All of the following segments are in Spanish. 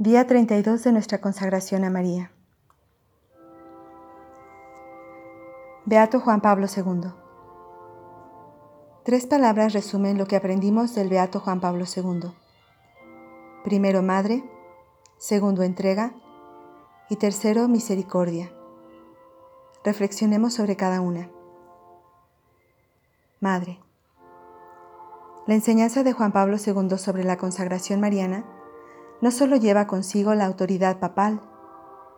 Día 32 de nuestra consagración a María. Beato Juan Pablo II. Tres palabras resumen lo que aprendimos del Beato Juan Pablo II. Primero, madre. Segundo, entrega. Y tercero, misericordia. Reflexionemos sobre cada una. Madre. La enseñanza de Juan Pablo II sobre la consagración mariana no solo lleva consigo la autoridad papal,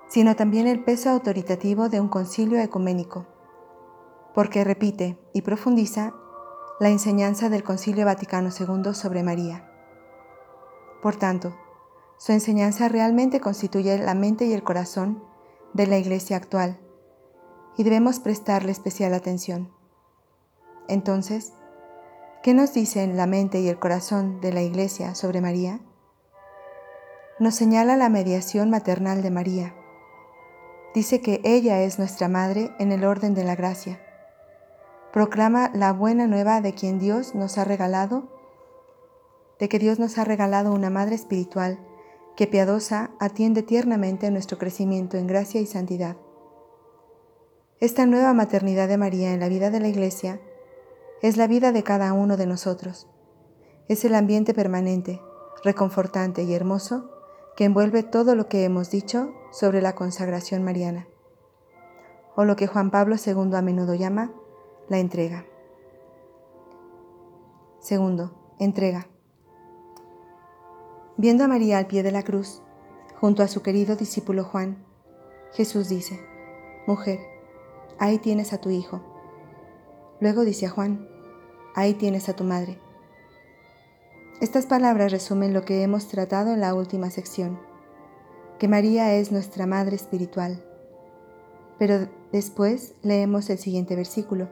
sino también el peso autoritativo de un concilio ecuménico, porque repite y profundiza la enseñanza del Concilio Vaticano II sobre María. Por tanto, su enseñanza realmente constituye la mente y el corazón de la Iglesia actual, y debemos prestarle especial atención. Entonces, ¿Qué nos dicen la mente y el corazón de la Iglesia sobre María? Nos señala la mediación maternal de María. Dice que ella es nuestra madre en el orden de la gracia. Proclama la buena nueva de quien Dios nos ha regalado, de que Dios nos ha regalado una madre espiritual que piadosa atiende tiernamente nuestro crecimiento en gracia y santidad. Esta nueva maternidad de María en la vida de la Iglesia es la vida de cada uno de nosotros. Es el ambiente permanente, reconfortante y hermoso que envuelve todo lo que hemos dicho sobre la consagración mariana, o lo que Juan Pablo II a menudo llama la entrega. Segundo, entrega. Viendo a María al pie de la cruz, junto a su querido discípulo Juan, Jesús dice, Mujer, ahí tienes a tu hijo. Luego dice a Juan, ahí tienes a tu madre. Estas palabras resumen lo que hemos tratado en la última sección, que María es nuestra madre espiritual. Pero después leemos el siguiente versículo.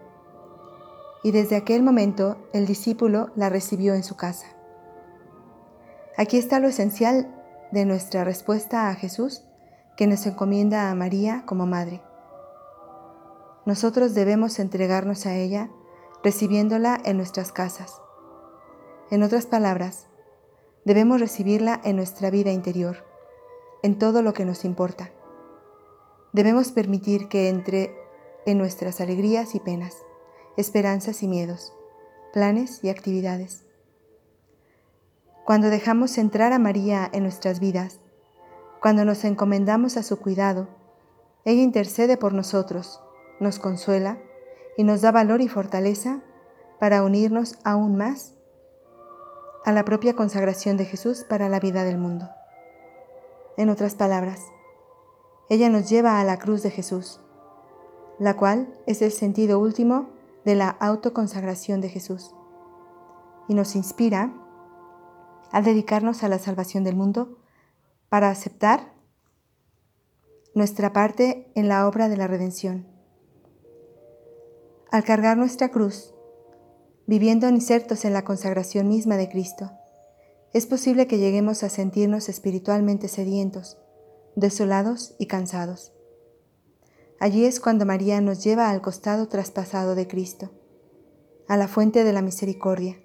Y desde aquel momento el discípulo la recibió en su casa. Aquí está lo esencial de nuestra respuesta a Jesús, que nos encomienda a María como madre. Nosotros debemos entregarnos a ella recibiéndola en nuestras casas. En otras palabras, debemos recibirla en nuestra vida interior, en todo lo que nos importa. Debemos permitir que entre en nuestras alegrías y penas, esperanzas y miedos, planes y actividades. Cuando dejamos entrar a María en nuestras vidas, cuando nos encomendamos a su cuidado, ella intercede por nosotros nos consuela y nos da valor y fortaleza para unirnos aún más a la propia consagración de Jesús para la vida del mundo. En otras palabras, ella nos lleva a la cruz de Jesús, la cual es el sentido último de la autoconsagración de Jesús, y nos inspira a dedicarnos a la salvación del mundo para aceptar nuestra parte en la obra de la redención al cargar nuestra cruz, viviendo insertos en la consagración misma de Cristo, es posible que lleguemos a sentirnos espiritualmente sedientos, desolados y cansados. Allí es cuando María nos lleva al costado traspasado de Cristo, a la fuente de la misericordia,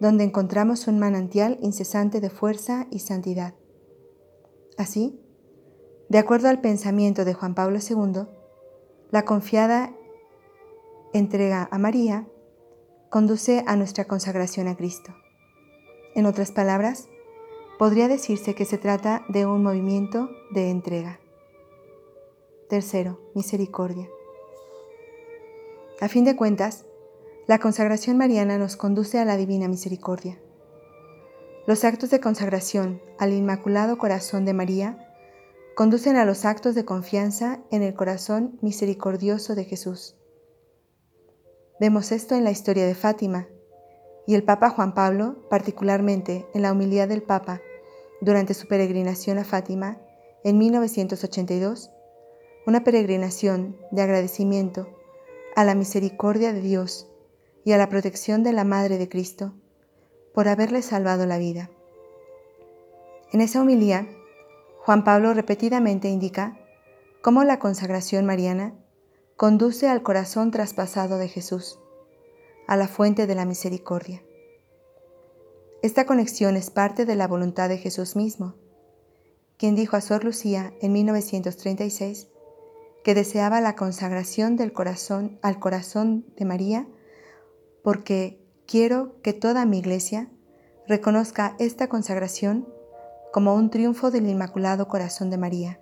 donde encontramos un manantial incesante de fuerza y santidad. Así, de acuerdo al pensamiento de Juan Pablo II, la confiada entrega a María conduce a nuestra consagración a Cristo. En otras palabras, podría decirse que se trata de un movimiento de entrega. Tercero, misericordia. A fin de cuentas, la consagración mariana nos conduce a la divina misericordia. Los actos de consagración al Inmaculado Corazón de María conducen a los actos de confianza en el corazón misericordioso de Jesús. Vemos esto en la historia de Fátima y el Papa Juan Pablo, particularmente en la humildad del Papa durante su peregrinación a Fátima en 1982, una peregrinación de agradecimiento a la misericordia de Dios y a la protección de la Madre de Cristo por haberle salvado la vida. En esa humildad, Juan Pablo repetidamente indica cómo la consagración mariana conduce al corazón traspasado de Jesús, a la fuente de la misericordia. Esta conexión es parte de la voluntad de Jesús mismo, quien dijo a Sor Lucía en 1936 que deseaba la consagración del corazón al corazón de María porque quiero que toda mi iglesia reconozca esta consagración como un triunfo del Inmaculado Corazón de María,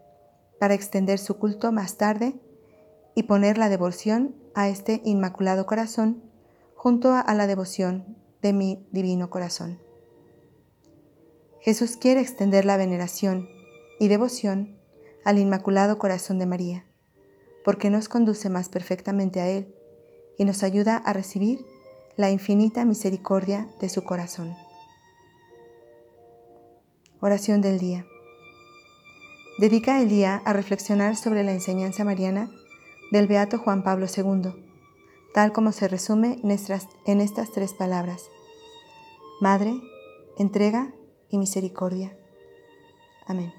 para extender su culto más tarde y poner la devoción a este Inmaculado Corazón junto a la devoción de mi Divino Corazón. Jesús quiere extender la veneración y devoción al Inmaculado Corazón de María, porque nos conduce más perfectamente a Él y nos ayuda a recibir la infinita misericordia de su corazón. Oración del día. Dedica el día a reflexionar sobre la enseñanza mariana del Beato Juan Pablo II, tal como se resume en estas, tres palabras. Madre, entrega y misericordia. Amén.